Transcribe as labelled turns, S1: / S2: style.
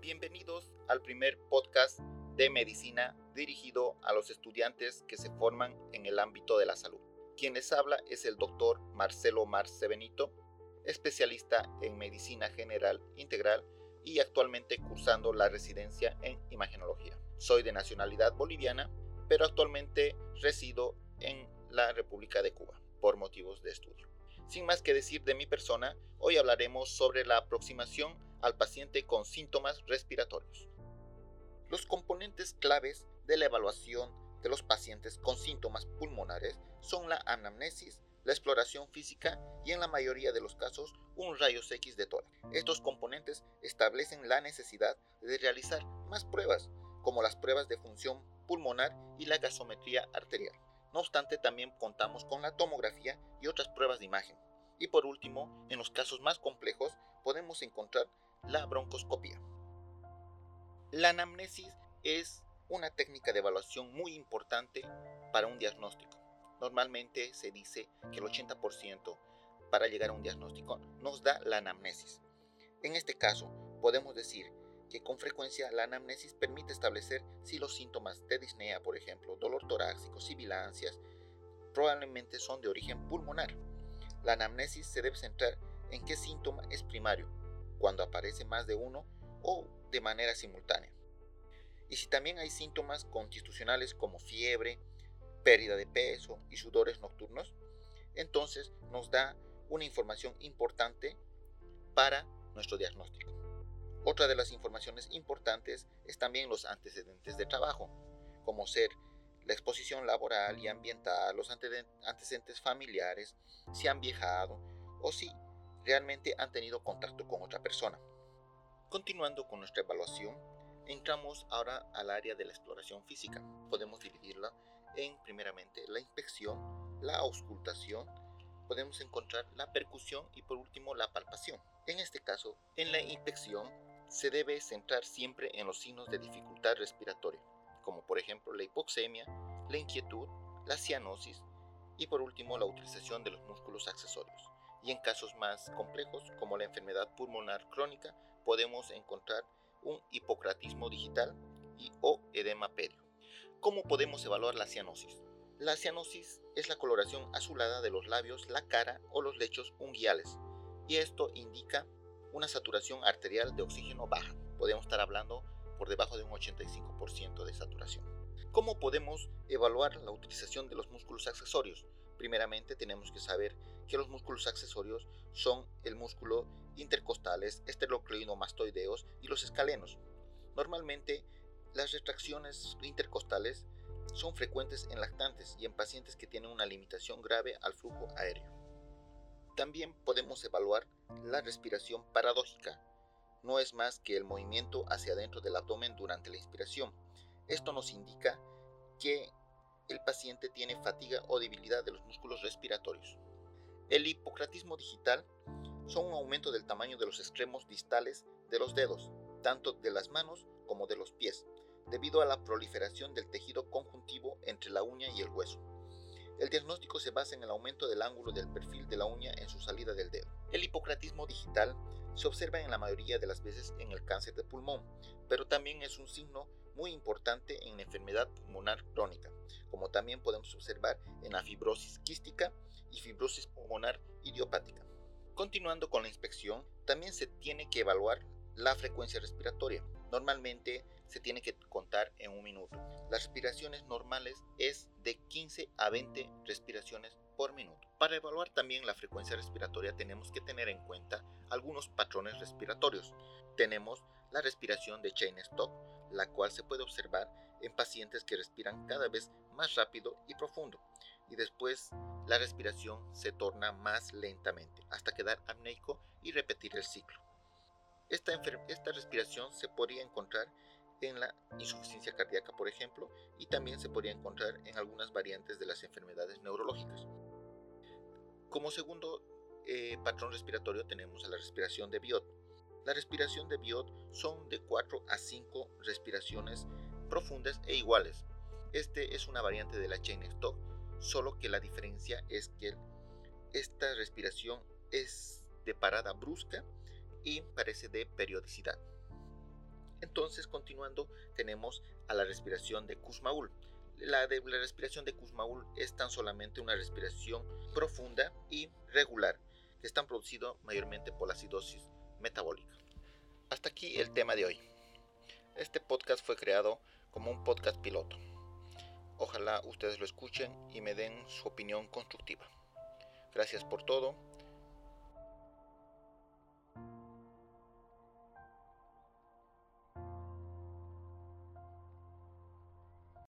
S1: Bienvenidos al primer podcast de medicina dirigido a los estudiantes que se forman en el ámbito de la salud. Quien les habla es el doctor Marcelo Marce Benito, especialista en medicina general integral y actualmente cursando la residencia en imagenología. Soy de nacionalidad boliviana, pero actualmente resido en la República de Cuba por motivos de estudio. Sin más que decir de mi persona, hoy hablaremos sobre la aproximación al paciente con síntomas respiratorios. Los componentes claves de la evaluación de los pacientes con síntomas pulmonares son la anamnesis, la exploración física y en la mayoría de los casos un rayos X de tórax. Estos componentes establecen la necesidad de realizar más pruebas, como las pruebas de función pulmonar y la gasometría arterial. No obstante, también contamos con la tomografía y otras pruebas de imagen. Y por último, en los casos más complejos, podemos encontrar la broncoscopia. La anamnesis es una técnica de evaluación muy importante para un diagnóstico. Normalmente se dice que el 80% para llegar a un diagnóstico nos da la anamnesis. En este caso, podemos decir que con frecuencia la anamnesis permite establecer si los síntomas de disnea, por ejemplo, dolor torácico, sibilancias, probablemente son de origen pulmonar. La anamnesis se debe centrar en qué síntoma es primario, cuando aparece más de uno o de manera simultánea. Y si también hay síntomas constitucionales como fiebre, pérdida de peso y sudores nocturnos, entonces nos da una información importante para nuestro diagnóstico. Otra de las informaciones importantes es también los antecedentes de trabajo, como ser la exposición laboral y ambiental, los antecedentes familiares, si han viajado o si realmente han tenido contacto con otra persona. Continuando con nuestra evaluación, entramos ahora al área de la exploración física. Podemos dividirla en primeramente la inspección, la auscultación, podemos encontrar la percusión y por último la palpación. En este caso, en la inspección se debe centrar siempre en los signos de dificultad respiratoria, como por ejemplo la hipoxemia, la inquietud, la cianosis y por último la utilización de los músculos accesorios y en casos más complejos como la enfermedad pulmonar crónica podemos encontrar un hipocratismo digital y o edema pedio. ¿Cómo podemos evaluar la cianosis? La cianosis es la coloración azulada de los labios, la cara o los lechos unguiales y esto indica una saturación arterial de oxígeno baja. Podemos estar hablando por debajo de un 85% de saturación. ¿Cómo podemos evaluar la utilización de los músculos accesorios? Primeramente tenemos que saber que los músculos accesorios son el músculo intercostales, esterocleidomastoideos y los escalenos. Normalmente las retracciones intercostales son frecuentes en lactantes y en pacientes que tienen una limitación grave al flujo aéreo. También podemos evaluar la respiración paradójica. No es más que el movimiento hacia adentro del abdomen durante la inspiración. Esto nos indica que el paciente tiene fatiga o debilidad de los músculos respiratorios. El hipocratismo digital son un aumento del tamaño de los extremos distales de los dedos, tanto de las manos como de los pies, debido a la proliferación del tejido conjuntivo entre la uña y el hueso. El diagnóstico se basa en el aumento del ángulo del perfil de la uña en su salida del dedo. El hipocratismo digital se observa en la mayoría de las veces en el cáncer de pulmón, pero también es un signo muy importante en la enfermedad pulmonar crónica, como también podemos observar en la fibrosis quística y fibrosis pulmonar idiopática. Continuando con la inspección, también se tiene que evaluar la frecuencia respiratoria. Normalmente se tiene que contar en un minuto. Las respiraciones normales es de 15 a 20 respiraciones por minuto. Para evaluar también la frecuencia respiratoria tenemos que tener en cuenta algunos patrones respiratorios. Tenemos la respiración de Chain-Stokes, la cual se puede observar en pacientes que respiran cada vez más rápido y profundo, y después la respiración se torna más lentamente hasta quedar apneico y repetir el ciclo. Esta, esta respiración se podría encontrar en la insuficiencia cardíaca, por ejemplo, y también se podría encontrar en algunas variantes de las enfermedades neurológicas. Como segundo eh, patrón respiratorio tenemos a la respiración de Biot. La respiración de Biot son de 4 a 5 respiraciones profundas e iguales. Este es una variante de la chain stop, solo que la diferencia es que esta respiración es de parada brusca y parece de periodicidad. Entonces, continuando, tenemos a la respiración de Kussmaul. La, respiración de Kussmaul es tan solamente una respiración profunda y regular, que están producido mayormente por la acidosis metabólica. Hasta aquí el tema de hoy. Este podcast fue creado como un podcast piloto. Ojalá ustedes lo escuchen y me den su opinión constructiva. Gracias por todo